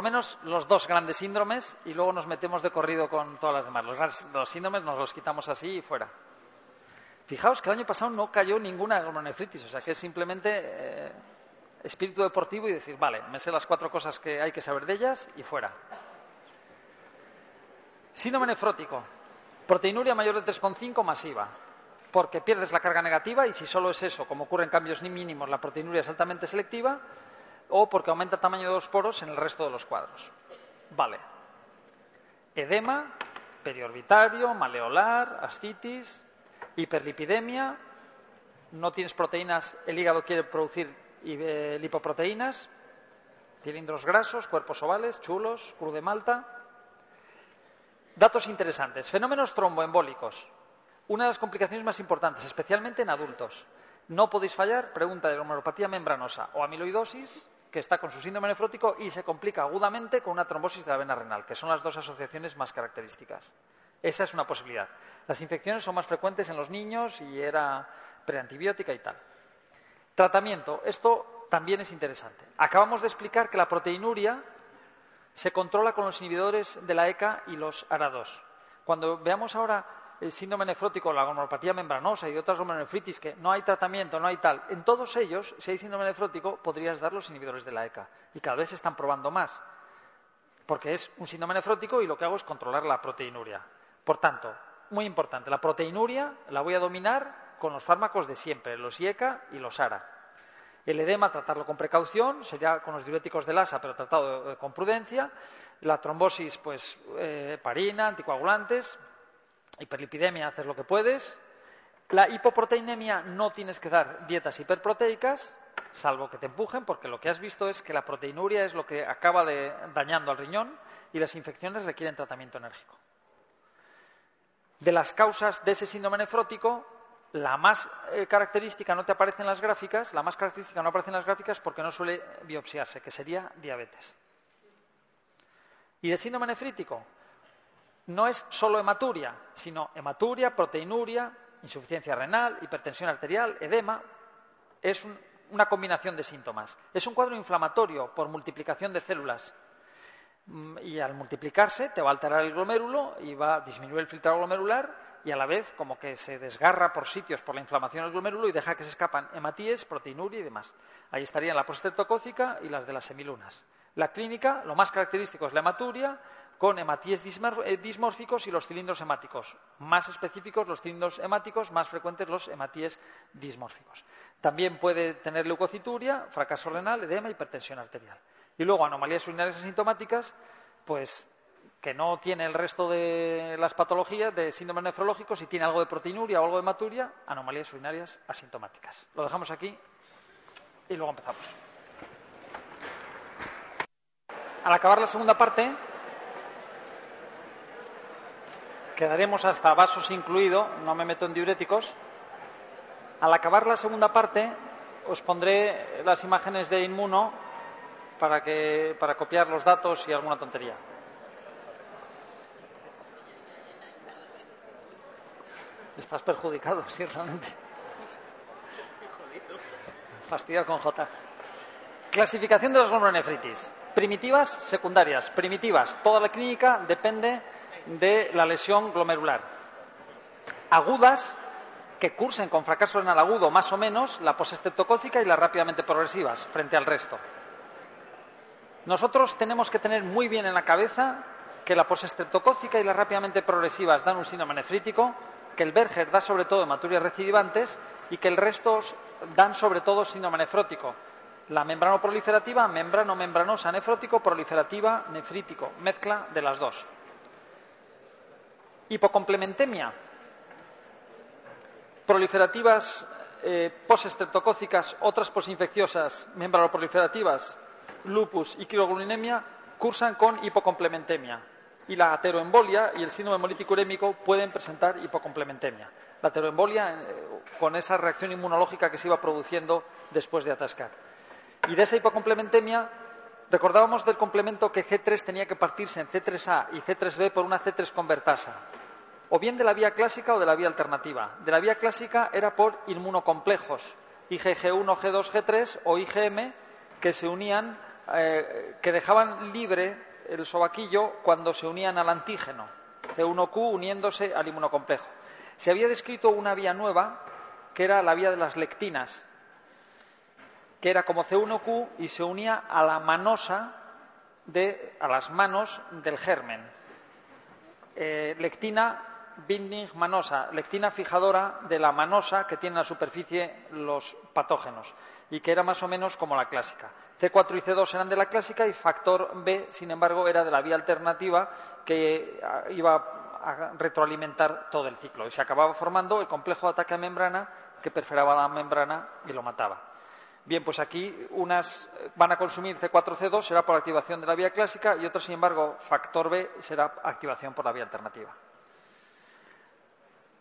menos los dos grandes síndromes y luego nos metemos de corrido con todas las demás. Los, los síndromes nos los quitamos así y fuera. Fijaos que el año pasado no cayó ninguna glomerulonefritis, o sea que es simplemente eh, espíritu deportivo y decir, vale, me sé las cuatro cosas que hay que saber de ellas y fuera. Síndrome nefrótico. Proteinuria mayor de 3,5 masiva. Porque pierdes la carga negativa y si solo es eso, como ocurre en cambios ni mínimos, la proteinuria es altamente selectiva, o porque aumenta el tamaño de los poros en el resto de los cuadros. Vale. Edema, periorbitario, maleolar, ascitis, hiperlipidemia, no tienes proteínas, el hígado quiere producir eh, lipoproteínas, cilindros grasos, cuerpos ovales, chulos, cruz de malta. Datos interesantes. Fenómenos tromboembólicos. Una de las complicaciones más importantes, especialmente en adultos. No podéis fallar, pregunta de homeopatía membranosa o amiloidosis, que está con su síndrome nefrótico y se complica agudamente con una trombosis de la vena renal, que son las dos asociaciones más características. Esa es una posibilidad. Las infecciones son más frecuentes en los niños y era preantibiótica y tal. Tratamiento. Esto también es interesante. Acabamos de explicar que la proteinuria se controla con los inhibidores de la ECA y los ARA2. Cuando veamos ahora el síndrome nefrótico, la glomerulopatía membranosa y otras glomerulonefritis que no hay tratamiento, no hay tal, en todos ellos, si hay síndrome nefrótico, podrías dar los inhibidores de la ECA. Y cada vez se están probando más, porque es un síndrome nefrótico y lo que hago es controlar la proteinuria. Por tanto, muy importante, la proteinuria la voy a dominar con los fármacos de siempre, los IECA y los ARA. El edema, tratarlo con precaución, sería con los diuréticos del ASA, pero tratado eh, con prudencia. La trombosis, pues eh, parina, anticoagulantes, hiperlipidemia haces lo que puedes. La hipoproteinemia no tienes que dar dietas hiperproteicas, salvo que te empujen, porque lo que has visto es que la proteinuria es lo que acaba de, dañando al riñón y las infecciones requieren tratamiento enérgico. De las causas de ese síndrome nefrótico, la más eh, característica no te aparece en las gráficas, la más característica no aparece en las gráficas porque no suele biopsiarse, que sería diabetes. ¿Y de síndrome nefrítico? No es solo hematuria, sino hematuria, proteinuria, insuficiencia renal, hipertensión arterial, edema. Es una combinación de síntomas. Es un cuadro inflamatorio por multiplicación de células. Mm, y al multiplicarse te va a alterar el glomérulo y va a disminuir el filtrado glomerular y a la vez como que se desgarra por sitios por la inflamación del glomérulo y deja que se escapan hematíes, proteinuria y demás. Ahí estarían la prostreptocócica y las de las semilunas. La clínica, lo más característico es la hematuria, con hematíes eh, dismórficos y los cilindros hemáticos. Más específicos los cilindros hemáticos, más frecuentes los hematíes dismórficos. También puede tener leucocituria, fracaso renal, edema, hipertensión arterial. Y luego anomalías urinarias asintomáticas, pues que no tiene el resto de las patologías de síndrome nefrológico, si tiene algo de proteinuria o algo de hematuria, anomalías urinarias asintomáticas. Lo dejamos aquí y luego empezamos. Al acabar la segunda parte, quedaremos hasta vasos incluido, no me meto en diuréticos. Al acabar la segunda parte, os pondré las imágenes de Inmuno para, que, para copiar los datos y alguna tontería. Estás perjudicado, ciertamente. Fastidio con J. Clasificación de las glomerulonefritis. Primitivas, secundarias. Primitivas. Toda la clínica depende de la lesión glomerular. Agudas, que cursen con fracaso renal agudo más o menos, la postestreptocócica y las rápidamente progresivas, frente al resto. Nosotros tenemos que tener muy bien en la cabeza que la postestreptocócica y las rápidamente progresivas dan un síndrome nefrítico, que el Berger da sobre todo hematurias recidivantes y que el resto dan sobre todo síndrome nefrótico. La membrano proliferativa, membrano membranosa nefrótico, proliferativa, nefrítico, mezcla de las dos. Hipocomplementemia. Proliferativas eh, postestreptocócicas, otras posinfecciosas, membranoproliferativas, lupus y quiroglulinemia, cursan con hipocomplementemia. Y la ateroembolia y el síndrome hemolítico urémico pueden presentar hipocomplementemia. La ateroembolia eh, con esa reacción inmunológica que se iba produciendo después de atascar. Y de esa hipocomplementemia recordábamos del complemento que C3 tenía que partirse en C3A y C3B por una C3 convertasa o bien de la vía clásica o de la vía alternativa. De la vía clásica era por inmunocomplejos, IgG1, G2, G3 o IgM, que se unían, eh, que dejaban libre el sobaquillo cuando se unían al antígeno, C1Q uniéndose al inmunocomplejo. Se había descrito una vía nueva, que era la vía de las lectinas, que era como C1Q y se unía a la manosa de, a las manos del germen. Eh, lectina binding manosa, lectina fijadora de la manosa que tiene en la superficie los patógenos y que era más o menos como la clásica. C4 y C2 eran de la clásica y factor B, sin embargo, era de la vía alternativa que ah, iba a retroalimentar todo el ciclo y se acababa formando el complejo de ataque a membrana que perforaba la membrana y lo mataba. Bien, pues aquí unas van a consumir C4 C2 será por activación de la vía clásica y otras, sin embargo, factor B será activación por la vía alternativa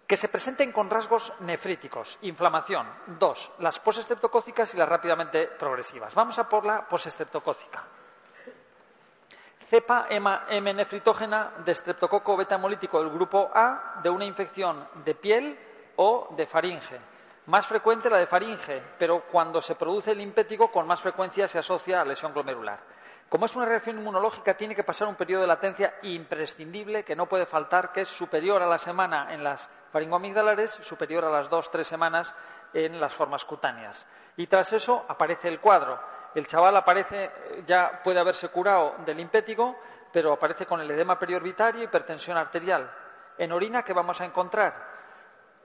que se presenten con rasgos nefríticos, inflamación. Dos, las posestreptocócicas y las rápidamente progresivas. Vamos a por la posestreptocócica. Cepa M nefritógena de estreptococo beta hemolítico del grupo A de una infección de piel o de faringe. Más frecuente la de faringe, pero cuando se produce el limpético con más frecuencia se asocia a lesión glomerular. Como es una reacción inmunológica, tiene que pasar un periodo de latencia imprescindible que no puede faltar, que es superior a la semana en las faringoamigdalares, superior a las dos, tres semanas en las formas cutáneas. Y tras eso aparece el cuadro. El chaval aparece, ya puede haberse curado del impético, pero aparece con el edema periorbitario y hipertensión arterial. En orina, ¿qué vamos a encontrar?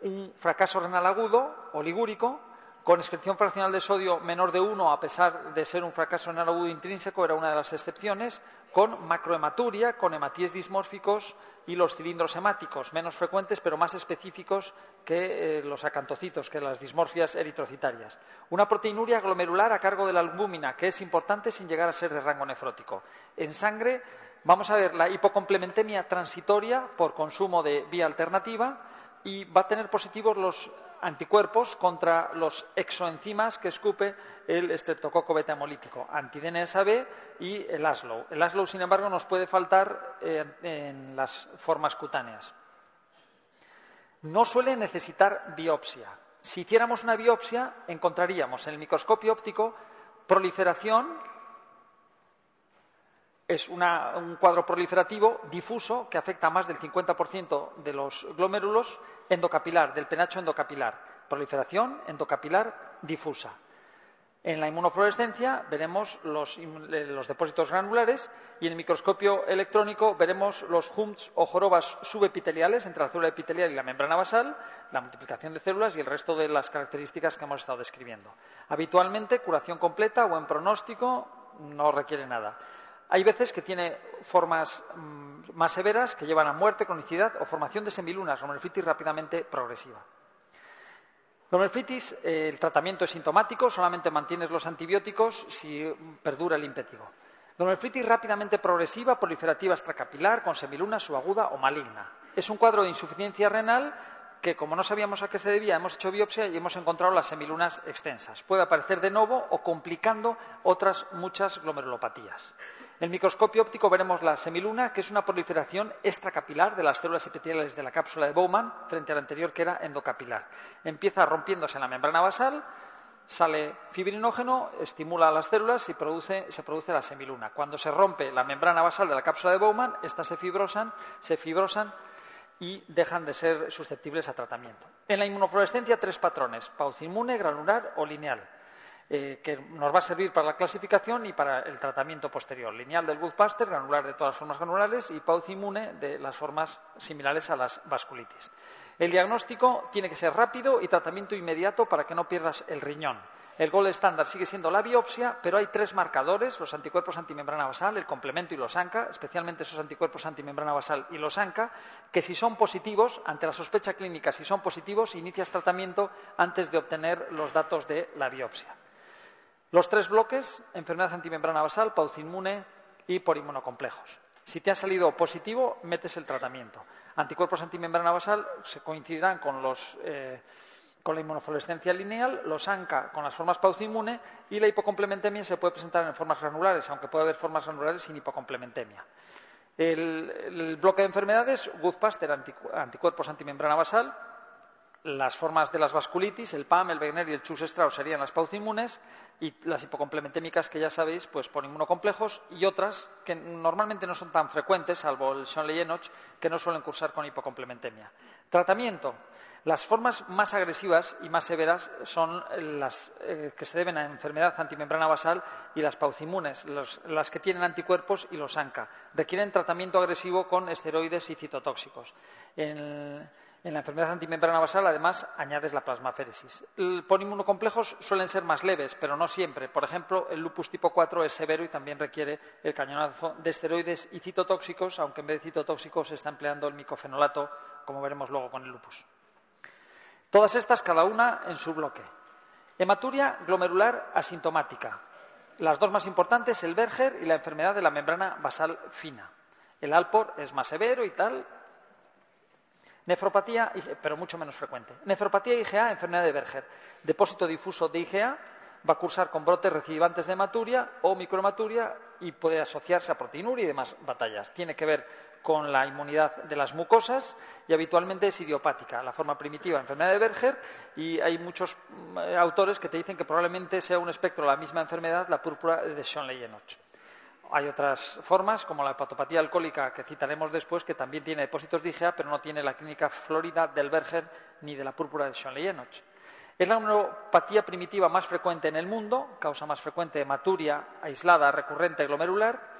Un fracaso renal agudo, oligúrico, con excreción fraccional de sodio menor de 1, a pesar de ser un fracaso en agudo intrínseco, era una de las excepciones, con macrohematuria, con hematíes dismórficos y los cilindros hemáticos, menos frecuentes pero más específicos que eh, los acantocitos, que las dismorfias eritrocitarias. Una proteinuria glomerular a cargo de la albúmina, que es importante sin llegar a ser de rango nefrótico. En sangre vamos a ver la hipocomplementemia transitoria por consumo de vía alternativa y va a tener positivos los anticuerpos contra los exoenzimas que escupe el estreptococo beta hemolítico, antiDNSA y el ASLO. El ASLO, sin embargo, nos puede faltar eh, en las formas cutáneas. No suele necesitar biopsia. Si hiciéramos una biopsia, encontraríamos en el microscopio óptico proliferación es un cuadro proliferativo difuso que afecta a más del 50% de los glomérulos endocapilar, del penacho endocapilar. Proliferación endocapilar difusa. En la inmunofluorescencia veremos los, depósitos granulares y en el microscopio electrónico veremos los humps o jorobas subepiteliales entre la célula epitelial y la membrana basal, la multiplicación de células y el resto de las características que hemos estado describiendo. Habitualmente, curación completa, o en pronóstico, no requiere nada. Hay veces que tiene formas mm, más severas que llevan a muerte, cronicidad o formación de semilunas, glomeruloflitis rápidamente progresiva. Glomeruloflitis, eh, el tratamiento es sintomático, solamente mantienes los antibióticos si perdura el impétigo. Glomeruloflitis rápidamente progresiva, proliferativa extracapilar, con semilunas subaguda o maligna. Es un cuadro de insuficiencia renal que, como no sabíamos a qué se debía, hemos hecho biopsia y hemos encontrado las semilunas extensas. Puede aparecer de nuevo o complicando otras muchas glomerulopatías. En el microscopio óptico veremos la semiluna, que es una proliferación extracapilar de las células epiteliales de la cápsula de Bowman frente a la anterior, que era endocapilar. Empieza rompiéndose la membrana basal, sale fibrinógeno, estimula a las células y se produce la semiluna. Cuando se rompe la membrana basal de la cápsula de Bowman, estas se fibrosan, se fibrosan y dejan de ser susceptibles a tratamiento. En la inmunofluorescencia, tres patrones, paucinmune, granular o lineal, eh, que nos va a servir para la clasificación y para el tratamiento posterior. Lineal del Goodbuster, granular de todas las formas granulares y paucinmune de las formas similares a las vasculitis. El diagnóstico tiene que ser rápido y tratamiento inmediato para que no pierdas el riñón. El gol estándar sigue siendo la biopsia, pero hay tres marcadores, los anticuerpos antimembrana basal, el complemento y los ANCA, especialmente esos anticuerpos antimembrana basal y los ANCA, que si son positivos, ante la sospecha clínica, si son positivos, inicias tratamiento antes de obtener los datos de la biopsia. Los tres bloques, enfermedad antimembrana basal, paucinmune, y por inmunocomplejos. Si te ha salido positivo, metes el tratamiento. Anticuerpos antimembrana basal se coincidirán con los eh, con la inmunofluorescencia lineal, los ANCA con las formas pauciinmune y la hipocomplementemia se puede presentar en formas granulares, aunque puede haber formas granulares sin hipocomplementemia. El, bloque de enfermedades, Goodpaster, anticuerpos antimembrana basal, las formas de las vasculitis, el PAM, el Wegener y el Chus Strauss serían las pauciinmunes y las hipocomplementémicas que ya sabéis, pues por inmunocomplejos y otras que normalmente no son tan frecuentes, salvo el Schoenle-Enoch, que no suelen cursar con hipocomplementemia. Tratamiento. Las formas más agresivas y más severas son las eh, que se deben a enfermedad antimembrana basal y las paucimunes, las que tienen anticuerpos y los ANCA. Requieren tratamiento agresivo con esteroides y citotóxicos. En, la enfermedad antimembrana basal, además, añades la plasmaféresis. Por inmunocomplejos suelen ser más leves, pero no siempre. Por ejemplo, el lupus tipo 4 es severo y también requiere el cañonazo de esteroides y citotóxicos, aunque en vez de citotóxicos se está empleando el micofenolato, como veremos luego con el lupus. Todas estas, cada una en su bloque. Hematuria glomerular asintomática. Las dos más importantes, el Berger y la enfermedad de la membrana basal fina. El Alpor es más severo y tal. Nefropatía, pero mucho menos frecuente. Nefropatía IgA, enfermedad de Berger. Depósito difuso de IgA va a cursar con brotes recidivantes de hematuria o microhematuria y puede asociarse a proteinuria y demás batallas. Tiene que ver con la inmunidad de las mucosas y habitualmente es idiopática, la forma primitiva enfermedad de Berger y hay muchos mm, autores que te dicen que probablemente sea un espectro de la misma enfermedad, la púrpura de Schoenle-Enoch. Hay otras formas, como la hepatopatía alcohólica que citaremos después, que también tiene depósitos de IgA, pero no tiene la clínica florida del Berger ni de la púrpura de Schoenle-Enoch. Es la neuropatía primitiva más frecuente en el mundo, causa más frecuente hematuria aislada, recurrente, glomerular,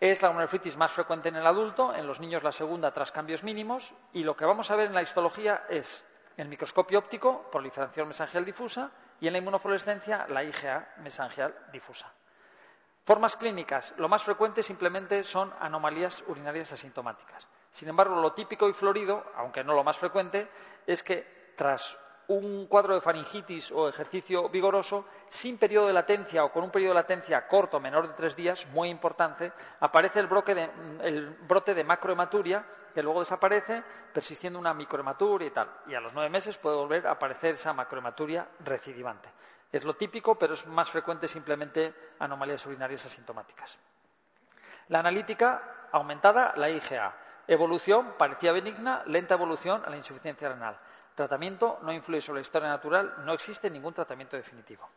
es la nefritis más frecuente en el adulto, en los niños la segunda tras cambios mínimos, y lo que vamos a ver en la histología es el microscopio óptico, proliferación mesangial difusa, y en la inmunofluorescencia la IgA mesangial difusa. Formas clínicas, lo más frecuente simplemente son anomalías urinarias asintomáticas. Sin embargo, lo típico y florido, aunque no lo más frecuente, es que tras un cuadro de faringitis o ejercicio vigoroso, sin periodo de latencia o con un periodo de latencia corto, menor de tres días, muy importante, aparece el, brote de macrohematuria, que luego desaparece, persistiendo una microhematuria y tal. Y a los nueve meses puede volver a aparecer esa macrohematuria recidivante. Es lo típico, pero es más frecuente simplemente anomalías urinarias asintomáticas. La analítica aumentada, la IgA. Evolución parecía benigna, lenta evolución a la insuficiencia renal. Tratamiento no influye sobre la historia natural, no existe ningún tratamiento definitivo.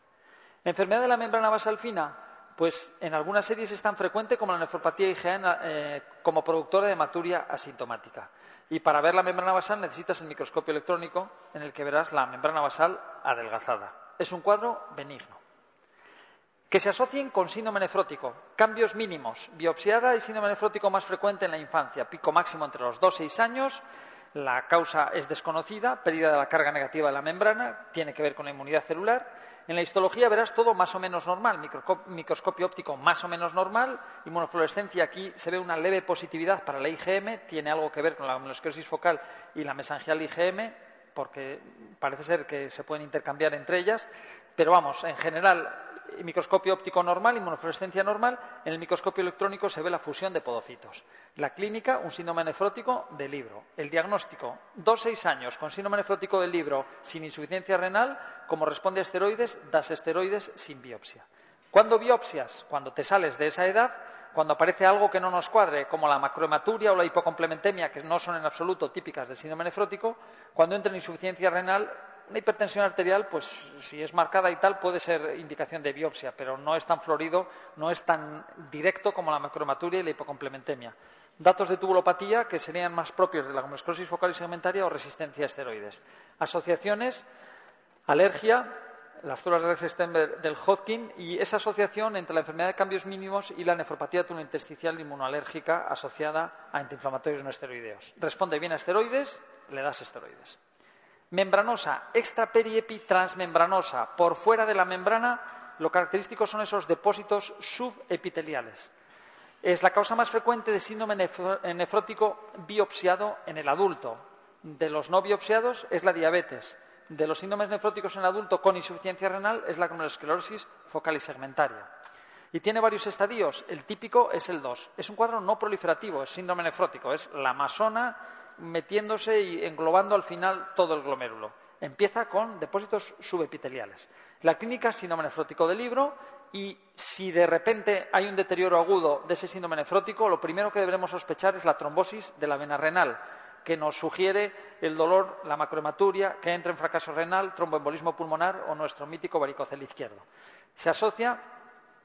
enfermedad de la membrana basal fina, pues en algunas series es tan frecuente como la nefropatía IgA eh, como productora de hematuria asintomática. Y para ver la membrana basal necesitas el microscopio electrónico en el que verás la membrana basal adelgazada. Es un cuadro benigno. Que se asocien con síndrome nefrótico. Cambios mínimos. Biopsiada y síndrome nefrótico más frecuente en la infancia. Pico máximo entre los 2 y 6 años la causa es desconocida, pérdida de la carga negativa de la membrana, tiene que ver con la inmunidad celular. En la histología verás todo más o menos normal, microscopio óptico más o menos normal, inmunofluorescencia aquí se ve una leve positividad para la IgM, tiene algo que ver con la esclerosis focal y la mesangial IgM, porque parece ser que se pueden intercambiar entre ellas, pero vamos, en general microscopio óptico normal, inmunofluorescencia normal, en el microscopio electrónico se ve la fusión de podocitos. La clínica, un síndrome nefrótico del libro. El diagnóstico, dos seis años con síndrome nefrótico del libro sin insuficiencia renal, como responde a esteroides, das esteroides sin biopsia. ¿Cuándo biopsias? Cuando te sales de esa edad, cuando aparece algo que no nos cuadre, como la macrohematuria o la hipocomplementemia, que no son en absoluto típicas del síndrome nefrótico, cuando entra en insuficiencia renal, una hipertensión arterial, pues si es marcada y tal, puede ser indicación de biopsia, pero no es tan florido, no es tan directo como la macromaturia y la hipocomplementemia. Datos de tubulopatía que serían más propios de la esclerosis focal y segmentaria o resistencia a esteroides. Asociaciones, alergia, las células de Stenberg del Hodgkin y esa asociación entre la enfermedad de cambios mínimos y la nefropatía intersticial inmunoalérgica asociada a antiinflamatorios no esteroideos. Responde bien a esteroides, le das esteroides. Membranosa, extraperiepi transmembranosa. Por fuera de la membrana, lo característico son esos depósitos subepiteliales. Es la causa más frecuente de síndrome nefrótico biopsiado en el adulto. De los no biopsiados es la diabetes. De los síndromes nefróticos en adulto con insuficiencia renal es la glomerulosclerosis focal y segmentaria. Y tiene varios estadios. El típico es el 2. Es un cuadro no proliferativo, es síndrome nefrótico. Es la masona metiéndose y englobando al final todo el glomérulo. Empieza con depósitos subepiteliales. La clínica síndrome nefrótico del libro y si de repente hay un deterioro agudo de ese síndrome nefrótico, lo primero que deberemos sospechar es la trombosis de la vena renal, que nos sugiere el dolor, la macrohematuria, que entra en fracaso renal, tromboembolismo pulmonar o nuestro mítico varicocel izquierdo. Se asocia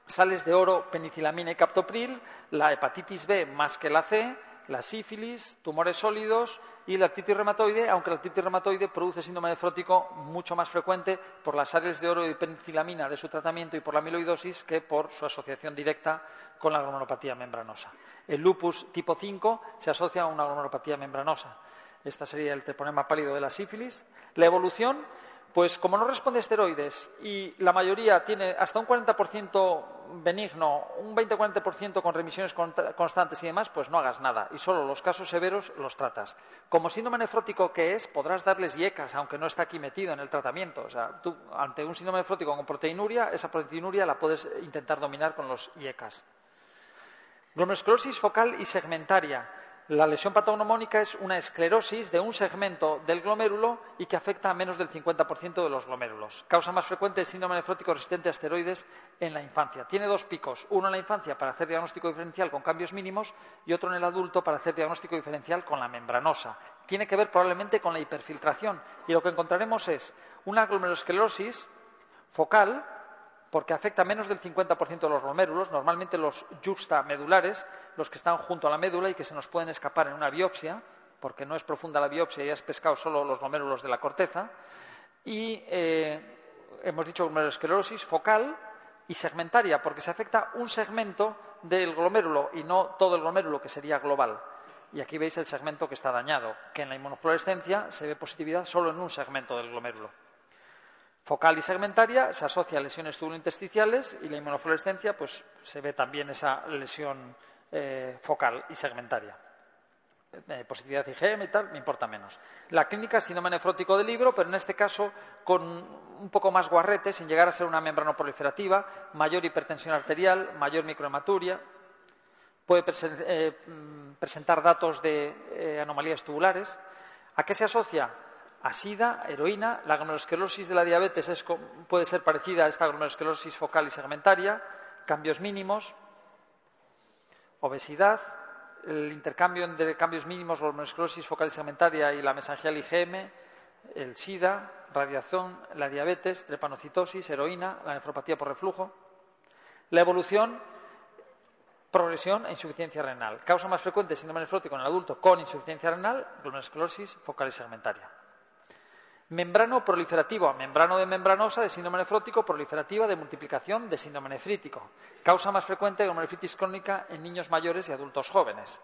sales de oro, penicilamina y captopril, la hepatitis B más que la C, la sífilis, tumores sólidos y la artritis reumatoide, aunque la artritis reumatoide produce síndrome nefrótico mucho más frecuente por las sales de oro y penicilamina de su tratamiento y por la amiloidosis que por su asociación directa con la glomerulopatía membranosa. El lupus tipo 5 se asocia a una glomerulopatía membranosa. Esta sería el treponema pálido de la sífilis. La evolución pues como no responde a esteroides y la mayoría tiene hasta un 40% benigno, un 20-40% con remisiones constantes y demás, pues no hagas nada y solo los casos severos los tratas. Como síndrome nefrótico que es, podrás darles IECAS, aunque no está aquí metido en el tratamiento. O sea, tú ante un síndrome nefrótico con proteinuria, esa proteinuria la puedes intentar dominar con los IECAS. Glomerulosclerosis focal y segmentaria. La lesión patognomónica es una esclerosis de un segmento del glomérulo y que afecta a menos del 50% de los glomérulos. Causa más frecuente el síndrome nefrótico resistente a esteroides en la infancia. Tiene dos picos, uno en la infancia para hacer diagnóstico diferencial con cambios mínimos y otro en el adulto para hacer diagnóstico diferencial con la membranosa. Tiene que ver probabledamente con la hiperfiltración y lo que encontraremos es una glomerulosclerosis focal porque afecta a menos del 50% de los glomérulos, normalmente los juxtamedulares, los que están junto a la médula y que se nos pueden escapar en una biopsia, porque no es profunda la biopsia y has pescado solo los glomérulos de la corteza. Y eh, hemos dicho glomerulosclerosis focal y segmentaria, porque se afecta un segmento del glomérulo y no todo el glomérulo, que sería global. Y aquí veis el segmento que está dañado, que en la inmunofluorescencia se ve positividad solo en un segmento del glomérulo focal y segmentaria se asocia a lesiones tubulointestinales y la inmunofluorescencia pues se ve también esa lesión eh, focal y segmentaria. Eh, positividad IgM y tal, me importa menos. La clínica síndrome nefrótico del libro, pero en este caso con un poco más guarrete, sin llegar a ser una membrana proliferativa, mayor hipertensión arterial, mayor microhematuria, puede eh, mm, presentar datos de anomalías tubulares. ¿A qué se asocia? Asida, heroína. La glomerulosclerosis de la diabetes puede ser parecida a esta glomerulosclerosis focal y segmentaria, cambios mínimos, obesidad, el intercambio entre cambios mínimos, glomerulosclerosis focal y segmentaria y la mesangial IgM, el SIDA, radiación, la diabetes, trepanocitosis, heroína, la nefropatía por reflujo. La evolución, progresión e insuficiencia renal. Causa más frecuente síndrome nefrótico en el adulto con insuficiencia renal, glomerulosclerosis focal y segmentaria. Membrano proliferativo, membrano de membranosa de síndrome nefrótico, proliferativa de multiplicación de síndrome nefrítico. Causa más frecuente de nefritis crónica en niños mayores y adultos jóvenes.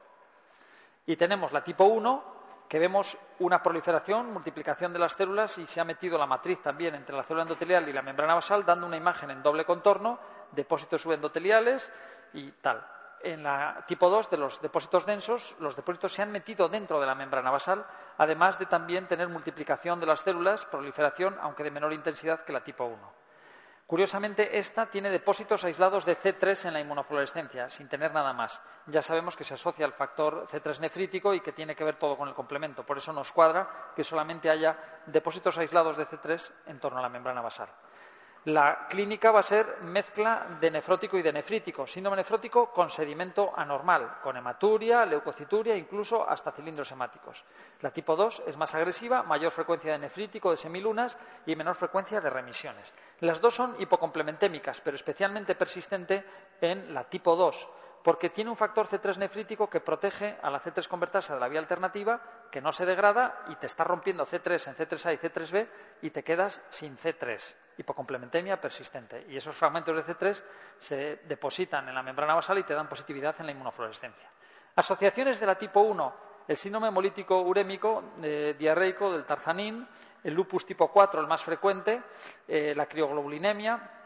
Y tenemos la tipo 1, que vemos una proliferación, multiplicación de las células y se ha metido la matriz también entre la célula endotelial y la membrana basal, dando una imagen en doble contorno, depósitos subendoteliales y tal en la tipo 2 de los depósitos densos, los depósitos se han metido dentro de la membrana basal, además de también tener multiplicación de las células, proliferación, aunque de menor intensidad que la tipo 1. Curiosamente, esta tiene depósitos aislados de C3 en la inmunofluorescencia, sin tener nada más. Ya sabemos que se asocia al factor C3 nefrítico y que tiene que ver todo con el complemento. Por eso nos cuadra que solamente haya depósitos aislados de C3 en torno a la membrana basal. La clínica va a ser mezcla de nefrótico y de nefrítico, síndrome nefrótico con sedimento anormal, con hematuria, leucocituria, incluso hasta cilindros hemáticos. La tipo 2 es más agresiva, mayor frecuencia de nefrítico, de semilunas y menor frecuencia de remisiones. Las dos son hipocomplementémicas, pero especialmente persistente en la tipo 2 porque tiene un factor C3 nefrítico que protege a la C3 convertasa de la vía alternativa, que no se degrada y te está rompiendo C3 en C3A y C3B y te quedas sin C3, hipocomplementemia persistente. Y esos fragmentos de C3 se depositan en la membrana basal y te dan positividad en la inmunofluorescencia. Asociaciones de la tipo 1, el síndrome hemolítico urémico eh, diarreico del tarzanín, el lupus tipo 4, el más frecuente, eh, la crioglobulinemia,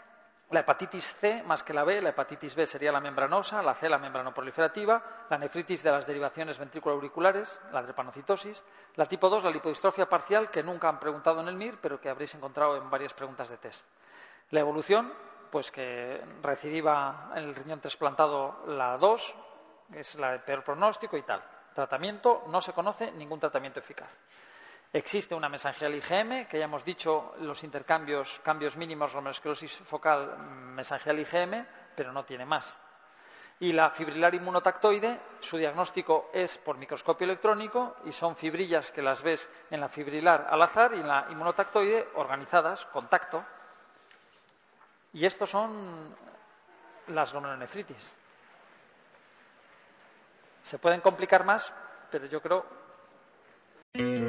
la hepatitis C más que la B, la hepatitis B sería la membranosa, la C la membranoproliferativa, la nefritis de las derivaciones ventriculoauriculares, la drepanocitosis, la tipo 2, la lipodistrofia parcial, que nunca han preguntado en el MIR, pero que habréis encontrado en varias preguntas de test. La evolución, pues que recidiva en el riñón trasplantado la 2, que es la de peor pronóstico y tal. Tratamiento, no se conoce ningún tratamiento eficaz. Existe una mesangial IgM, que ya hemos dicho los intercambios, cambios mínimos, glomerulosclerosis focal, mesangial IgM, pero no tiene más. Y la fibrilar inmunotactoide, su diagnóstico es por microscopio electrónico y son fibrillas que las ves en la fibrilar al azar y en la inmunotactoide organizadas, contacto. Y estos son las glomerulonefritis. Se pueden complicar más, pero yo creo ¿No te